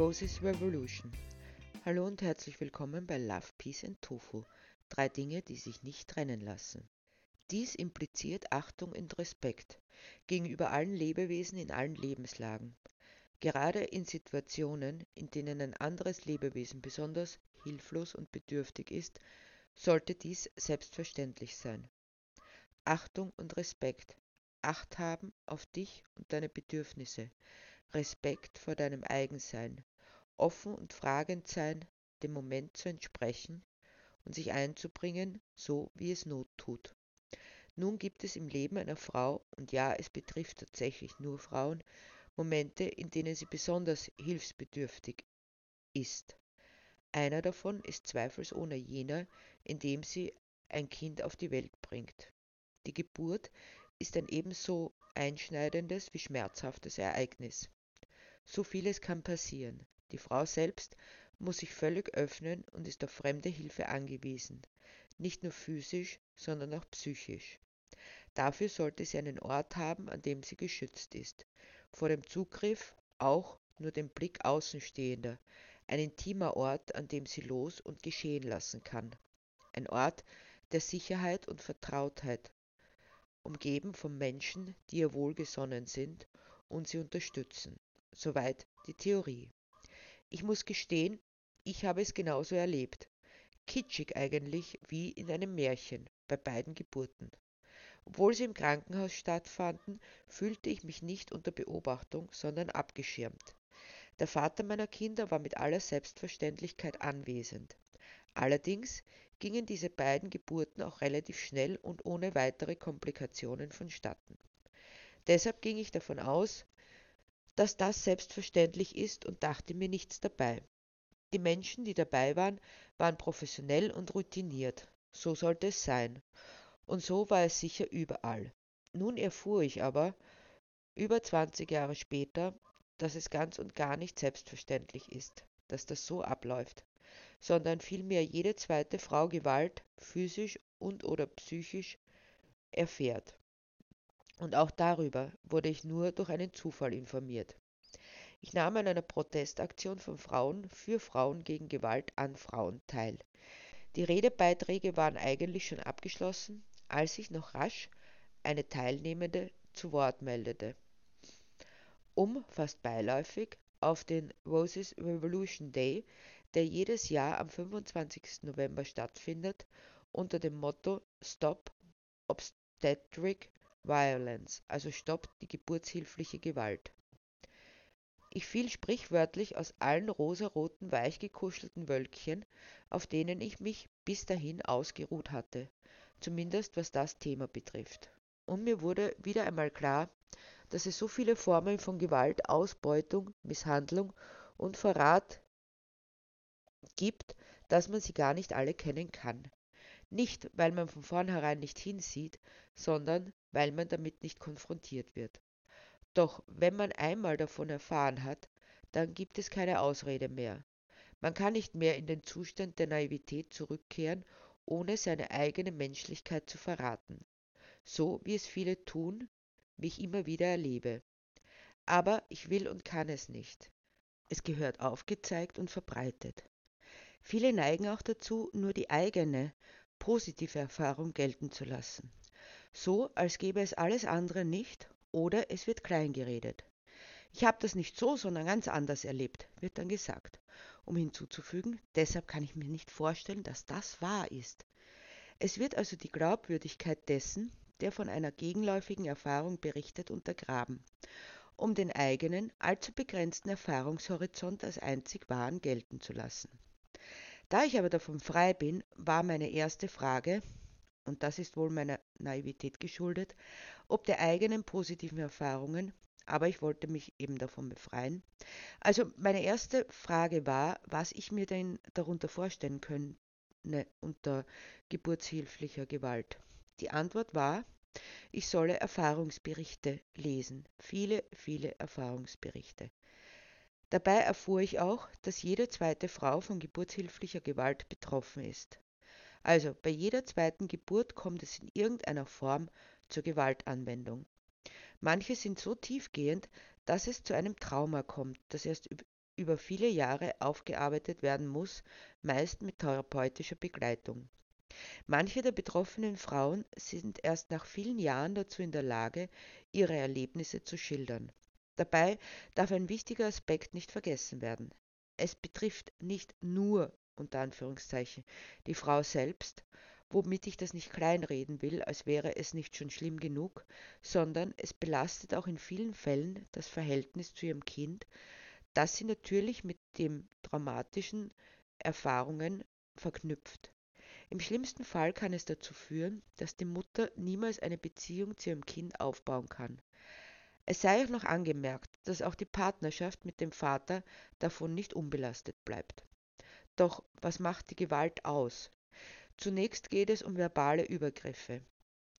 Roses Revolution. Hallo und herzlich willkommen bei Love, Peace and Tofu. Drei Dinge, die sich nicht trennen lassen. Dies impliziert Achtung und Respekt gegenüber allen Lebewesen in allen Lebenslagen. Gerade in Situationen, in denen ein anderes Lebewesen besonders hilflos und bedürftig ist, sollte dies selbstverständlich sein. Achtung und Respekt. Acht haben auf dich und deine Bedürfnisse. Respekt vor deinem Eigensein. Offen und fragend sein, dem Moment zu entsprechen und sich einzubringen, so wie es Not tut. Nun gibt es im Leben einer Frau, und ja, es betrifft tatsächlich nur Frauen, Momente, in denen sie besonders hilfsbedürftig ist. Einer davon ist zweifelsohne jener, in dem sie ein Kind auf die Welt bringt. Die Geburt ist ein ebenso einschneidendes wie schmerzhaftes Ereignis. So vieles kann passieren. Die Frau selbst muss sich völlig öffnen und ist auf fremde Hilfe angewiesen, nicht nur physisch, sondern auch psychisch. Dafür sollte sie einen Ort haben, an dem sie geschützt ist. Vor dem Zugriff auch nur den Blick Außenstehender, ein intimer Ort, an dem sie los und geschehen lassen kann. Ein Ort der Sicherheit und Vertrautheit, umgeben von Menschen, die ihr wohlgesonnen sind und sie unterstützen. Soweit die Theorie. Ich muss gestehen, ich habe es genauso erlebt. Kitschig eigentlich wie in einem Märchen bei beiden Geburten. Obwohl sie im Krankenhaus stattfanden, fühlte ich mich nicht unter Beobachtung, sondern abgeschirmt. Der Vater meiner Kinder war mit aller Selbstverständlichkeit anwesend. Allerdings gingen diese beiden Geburten auch relativ schnell und ohne weitere Komplikationen vonstatten. Deshalb ging ich davon aus, dass das selbstverständlich ist und dachte mir nichts dabei. Die Menschen, die dabei waren, waren professionell und routiniert. So sollte es sein. Und so war es sicher überall. Nun erfuhr ich aber, über 20 Jahre später, dass es ganz und gar nicht selbstverständlich ist, dass das so abläuft sondern vielmehr jede zweite Frau Gewalt, physisch und oder psychisch, erfährt. Und auch darüber wurde ich nur durch einen Zufall informiert. Ich nahm an einer Protestaktion von Frauen für Frauen gegen Gewalt an Frauen teil. Die Redebeiträge waren eigentlich schon abgeschlossen, als sich noch rasch eine Teilnehmende zu Wort meldete, um fast beiläufig auf den Roses Revolution Day der jedes Jahr am 25. November stattfindet, unter dem Motto Stop Obstetric Violence, also Stopp die geburtshilfliche Gewalt. Ich fiel sprichwörtlich aus allen rosaroten, weichgekuschelten Wölkchen, auf denen ich mich bis dahin ausgeruht hatte, zumindest was das Thema betrifft. Und mir wurde wieder einmal klar, dass es so viele Formen von Gewalt, Ausbeutung, Misshandlung und Verrat gibt, dass man sie gar nicht alle kennen kann. Nicht, weil man von vornherein nicht hinsieht, sondern weil man damit nicht konfrontiert wird. Doch wenn man einmal davon erfahren hat, dann gibt es keine Ausrede mehr. Man kann nicht mehr in den Zustand der Naivität zurückkehren, ohne seine eigene Menschlichkeit zu verraten. So wie es viele tun, wie ich immer wieder erlebe. Aber ich will und kann es nicht. Es gehört aufgezeigt und verbreitet. Viele neigen auch dazu, nur die eigene, positive Erfahrung gelten zu lassen. So, als gäbe es alles andere nicht oder es wird kleingeredet. Ich habe das nicht so, sondern ganz anders erlebt, wird dann gesagt, um hinzuzufügen, deshalb kann ich mir nicht vorstellen, dass das wahr ist. Es wird also die Glaubwürdigkeit dessen, der von einer gegenläufigen Erfahrung berichtet, untergraben, um den eigenen, allzu begrenzten Erfahrungshorizont als einzig wahren gelten zu lassen. Da ich aber davon frei bin, war meine erste Frage, und das ist wohl meiner Naivität geschuldet, ob der eigenen positiven Erfahrungen, aber ich wollte mich eben davon befreien. Also meine erste Frage war, was ich mir denn darunter vorstellen könne unter geburtshilflicher Gewalt. Die Antwort war, ich solle Erfahrungsberichte lesen, viele, viele Erfahrungsberichte. Dabei erfuhr ich auch, dass jede zweite Frau von geburtshilflicher Gewalt betroffen ist. Also bei jeder zweiten Geburt kommt es in irgendeiner Form zur Gewaltanwendung. Manche sind so tiefgehend, dass es zu einem Trauma kommt, das erst über viele Jahre aufgearbeitet werden muss, meist mit therapeutischer Begleitung. Manche der betroffenen Frauen sind erst nach vielen Jahren dazu in der Lage, ihre Erlebnisse zu schildern. Dabei darf ein wichtiger Aspekt nicht vergessen werden. Es betrifft nicht nur unter Anführungszeichen die Frau selbst, womit ich das nicht kleinreden will, als wäre es nicht schon schlimm genug, sondern es belastet auch in vielen Fällen das Verhältnis zu ihrem Kind, das sie natürlich mit den traumatischen Erfahrungen verknüpft. Im schlimmsten Fall kann es dazu führen, dass die Mutter niemals eine Beziehung zu ihrem Kind aufbauen kann. Es sei auch noch angemerkt, dass auch die Partnerschaft mit dem Vater davon nicht unbelastet bleibt. Doch was macht die Gewalt aus? Zunächst geht es um verbale Übergriffe.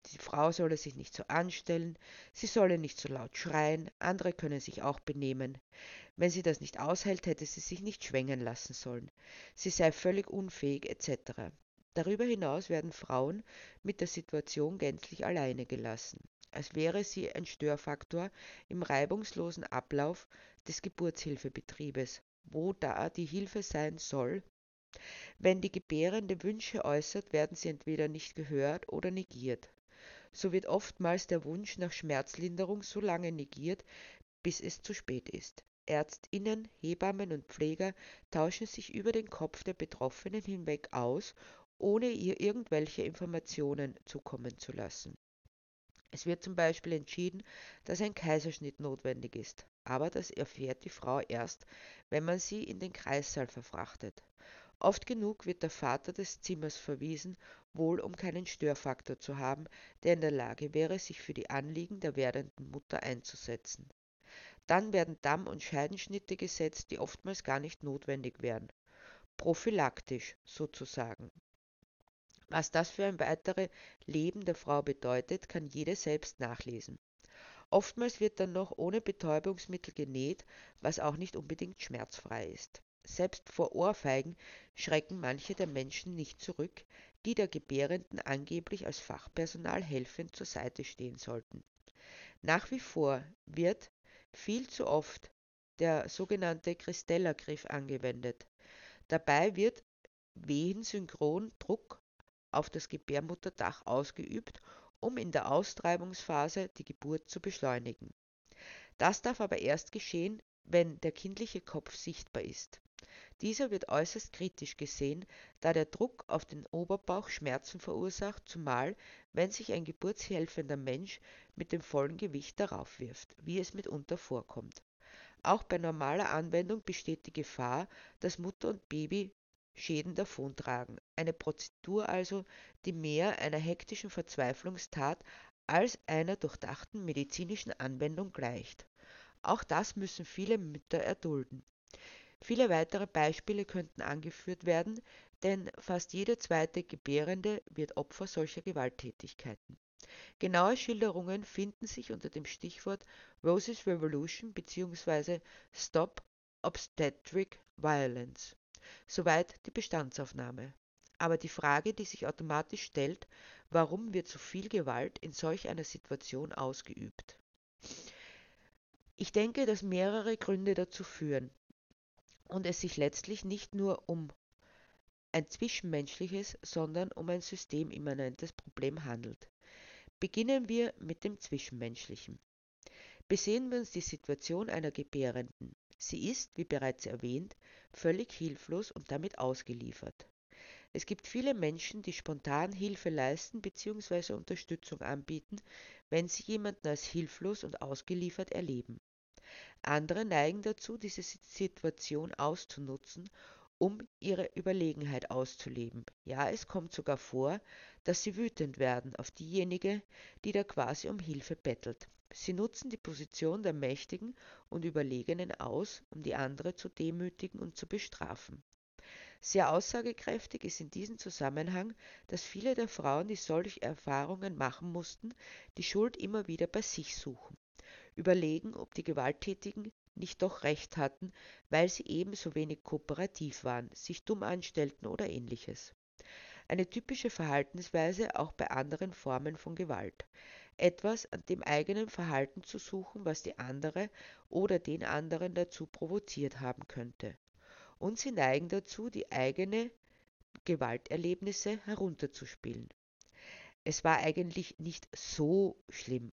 Die Frau solle sich nicht so anstellen, sie solle nicht so laut schreien, andere können sich auch benehmen. Wenn sie das nicht aushält, hätte sie sich nicht schwängen lassen sollen. Sie sei völlig unfähig etc. Darüber hinaus werden Frauen mit der Situation gänzlich alleine gelassen, als wäre sie ein Störfaktor im reibungslosen Ablauf des Geburtshilfebetriebes, wo da die Hilfe sein soll. Wenn die Gebärende Wünsche äußert, werden sie entweder nicht gehört oder negiert. So wird oftmals der Wunsch nach Schmerzlinderung so lange negiert, bis es zu spät ist. Ärztinnen, Hebammen und Pfleger tauschen sich über den Kopf der Betroffenen hinweg aus ohne ihr irgendwelche Informationen zukommen zu lassen. Es wird zum Beispiel entschieden, dass ein Kaiserschnitt notwendig ist, aber das erfährt die Frau erst, wenn man sie in den Kreissaal verfrachtet. Oft genug wird der Vater des Zimmers verwiesen, wohl um keinen Störfaktor zu haben, der in der Lage wäre, sich für die Anliegen der werdenden Mutter einzusetzen. Dann werden Damm- und Scheidenschnitte gesetzt, die oftmals gar nicht notwendig wären. Prophylaktisch sozusagen. Was das für ein weiteres Leben der Frau bedeutet, kann jede selbst nachlesen. Oftmals wird dann noch ohne Betäubungsmittel genäht, was auch nicht unbedingt schmerzfrei ist. Selbst vor Ohrfeigen schrecken manche der Menschen nicht zurück, die der Gebärenden angeblich als Fachpersonal helfend zur Seite stehen sollten. Nach wie vor wird viel zu oft der sogenannte Christella-Griff angewendet. Dabei wird wehensynchron Druck auf das Gebärmutterdach ausgeübt, um in der Austreibungsphase die Geburt zu beschleunigen. Das darf aber erst geschehen, wenn der kindliche Kopf sichtbar ist. Dieser wird äußerst kritisch gesehen, da der Druck auf den Oberbauch Schmerzen verursacht, zumal wenn sich ein geburtshelfender Mensch mit dem vollen Gewicht darauf wirft, wie es mitunter vorkommt. Auch bei normaler Anwendung besteht die Gefahr, dass Mutter und Baby Schäden davontragen. Eine Prozedur also, die mehr einer hektischen Verzweiflungstat als einer durchdachten medizinischen Anwendung gleicht. Auch das müssen viele Mütter erdulden. Viele weitere Beispiele könnten angeführt werden, denn fast jede zweite Gebärende wird Opfer solcher Gewalttätigkeiten. Genaue Schilderungen finden sich unter dem Stichwort Roses Revolution bzw. Stop Obstetric Violence. Soweit die Bestandsaufnahme. Aber die Frage, die sich automatisch stellt, warum wird so viel Gewalt in solch einer Situation ausgeübt? Ich denke, dass mehrere Gründe dazu führen und es sich letztlich nicht nur um ein zwischenmenschliches, sondern um ein systemimmanentes Problem handelt. Beginnen wir mit dem Zwischenmenschlichen. Besehen wir uns die Situation einer Gebärenden. Sie ist, wie bereits erwähnt, völlig hilflos und damit ausgeliefert. Es gibt viele Menschen, die spontan Hilfe leisten bzw. Unterstützung anbieten, wenn sie jemanden als hilflos und ausgeliefert erleben. Andere neigen dazu, diese Situation auszunutzen, um ihre Überlegenheit auszuleben. Ja, es kommt sogar vor, dass sie wütend werden auf diejenige, die da quasi um Hilfe bettelt. Sie nutzen die Position der Mächtigen und Überlegenen aus, um die andere zu demütigen und zu bestrafen. Sehr aussagekräftig ist in diesem Zusammenhang, dass viele der Frauen, die solche Erfahrungen machen mussten, die Schuld immer wieder bei sich suchen, überlegen, ob die Gewalttätigen nicht doch recht hatten, weil sie ebenso wenig kooperativ waren, sich dumm anstellten oder ähnliches. Eine typische Verhaltensweise auch bei anderen Formen von Gewalt. Etwas an dem eigenen Verhalten zu suchen, was die andere oder den anderen dazu provoziert haben könnte. Und sie neigen dazu, die eigene Gewalterlebnisse herunterzuspielen. Es war eigentlich nicht so schlimm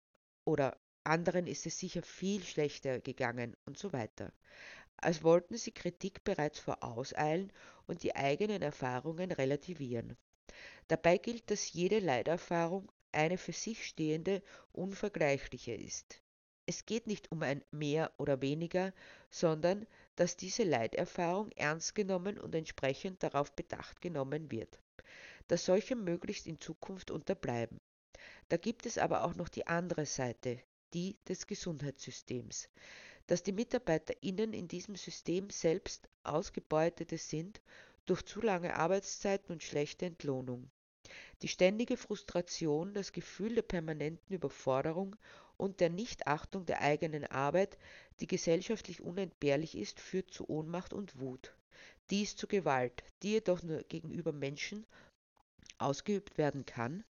oder anderen ist es sicher viel schlechter gegangen und so weiter. Als wollten sie Kritik bereits vorauseilen und die eigenen Erfahrungen relativieren. Dabei gilt, dass jede Leiderfahrung eine für sich stehende, unvergleichliche ist. Es geht nicht um ein mehr oder weniger, sondern dass diese Leiterfahrung ernst genommen und entsprechend darauf bedacht genommen wird, dass solche möglichst in Zukunft unterbleiben. Da gibt es aber auch noch die andere Seite, die des Gesundheitssystems, dass die MitarbeiterInnen in diesem System selbst Ausgebeutete sind durch zu lange Arbeitszeiten und schlechte Entlohnung. Die ständige Frustration, das Gefühl der permanenten Überforderung und der Nichtachtung der eigenen Arbeit, die gesellschaftlich unentbehrlich ist, führt zu Ohnmacht und Wut. Dies zu Gewalt, die jedoch nur gegenüber Menschen ausgeübt werden kann,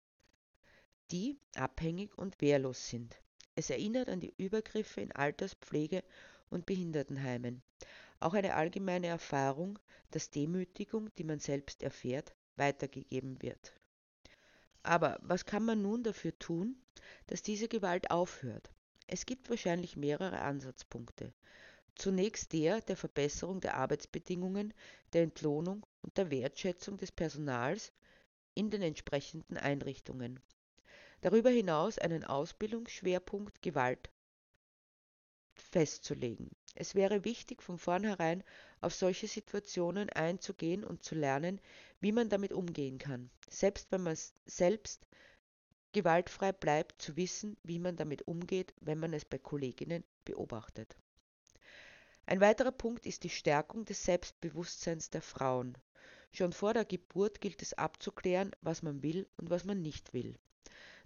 die abhängig und wehrlos sind. Es erinnert an die Übergriffe in Alterspflege und Behindertenheimen. Auch eine allgemeine Erfahrung, dass Demütigung, die man selbst erfährt, weitergegeben wird. Aber was kann man nun dafür tun, dass diese Gewalt aufhört? Es gibt wahrscheinlich mehrere Ansatzpunkte. Zunächst der der Verbesserung der Arbeitsbedingungen, der Entlohnung und der Wertschätzung des Personals in den entsprechenden Einrichtungen. Darüber hinaus einen Ausbildungsschwerpunkt Gewalt festzulegen. Es wäre wichtig, von vornherein auf solche Situationen einzugehen und zu lernen, wie man damit umgehen kann. Selbst wenn man selbst gewaltfrei bleibt, zu wissen, wie man damit umgeht, wenn man es bei Kolleginnen beobachtet. Ein weiterer Punkt ist die Stärkung des Selbstbewusstseins der Frauen. Schon vor der Geburt gilt es abzuklären, was man will und was man nicht will.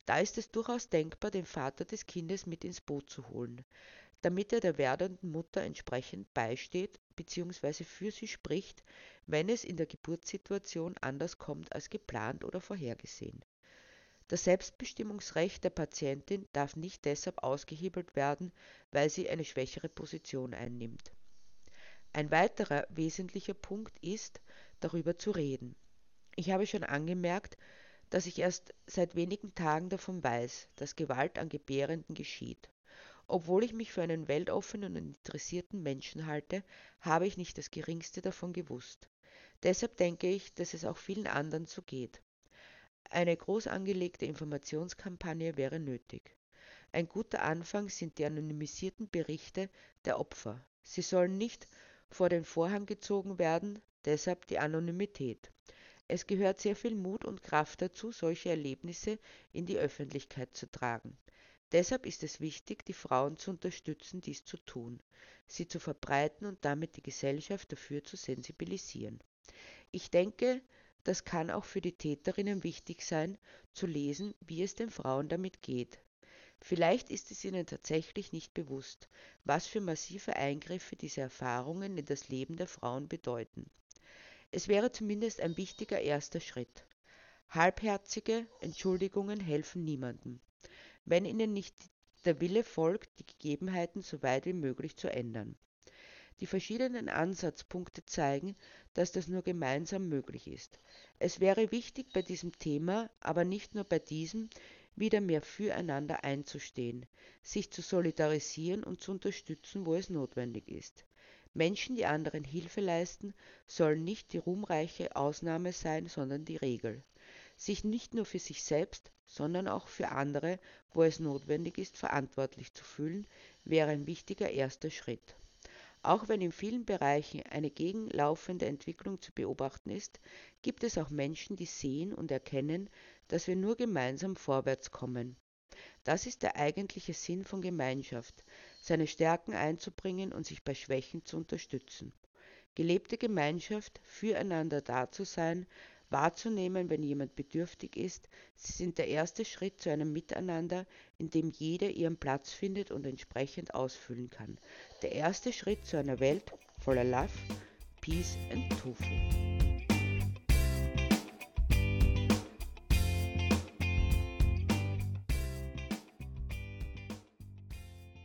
Da ist es durchaus denkbar, den Vater des Kindes mit ins Boot zu holen, damit er der werdenden Mutter entsprechend beisteht bzw. für sie spricht, wenn es in der Geburtssituation anders kommt als geplant oder vorhergesehen. Das Selbstbestimmungsrecht der Patientin darf nicht deshalb ausgehebelt werden, weil sie eine schwächere Position einnimmt. Ein weiterer wesentlicher Punkt ist, darüber zu reden. Ich habe schon angemerkt, dass ich erst seit wenigen Tagen davon weiß, dass Gewalt an Gebärenden geschieht. Obwohl ich mich für einen weltoffenen und interessierten Menschen halte, habe ich nicht das geringste davon gewusst. Deshalb denke ich, dass es auch vielen anderen so geht. Eine groß angelegte Informationskampagne wäre nötig. Ein guter Anfang sind die anonymisierten Berichte der Opfer. Sie sollen nicht vor den Vorhang gezogen werden, deshalb die Anonymität. Es gehört sehr viel Mut und Kraft dazu, solche Erlebnisse in die Öffentlichkeit zu tragen. Deshalb ist es wichtig, die Frauen zu unterstützen, dies zu tun, sie zu verbreiten und damit die Gesellschaft dafür zu sensibilisieren. Ich denke, das kann auch für die Täterinnen wichtig sein, zu lesen, wie es den Frauen damit geht. Vielleicht ist es ihnen tatsächlich nicht bewusst, was für massive Eingriffe diese Erfahrungen in das Leben der Frauen bedeuten. Es wäre zumindest ein wichtiger erster Schritt. Halbherzige Entschuldigungen helfen niemandem, wenn ihnen nicht der Wille folgt, die Gegebenheiten so weit wie möglich zu ändern. Die verschiedenen Ansatzpunkte zeigen, dass das nur gemeinsam möglich ist. Es wäre wichtig, bei diesem Thema, aber nicht nur bei diesem, wieder mehr füreinander einzustehen, sich zu solidarisieren und zu unterstützen, wo es notwendig ist. Menschen, die anderen Hilfe leisten, sollen nicht die ruhmreiche Ausnahme sein, sondern die Regel. Sich nicht nur für sich selbst, sondern auch für andere, wo es notwendig ist, verantwortlich zu fühlen, wäre ein wichtiger erster Schritt. Auch wenn in vielen Bereichen eine gegenlaufende Entwicklung zu beobachten ist, gibt es auch Menschen, die sehen und erkennen, dass wir nur gemeinsam vorwärts kommen. Das ist der eigentliche Sinn von Gemeinschaft, seine Stärken einzubringen und sich bei Schwächen zu unterstützen. Gelebte Gemeinschaft, füreinander da zu sein, wahrzunehmen, wenn jemand bedürftig ist, sie sind der erste Schritt zu einem Miteinander, in dem jeder ihren Platz findet und entsprechend ausfüllen kann. Der erste Schritt zu einer Welt voller Love, Peace and Tofu.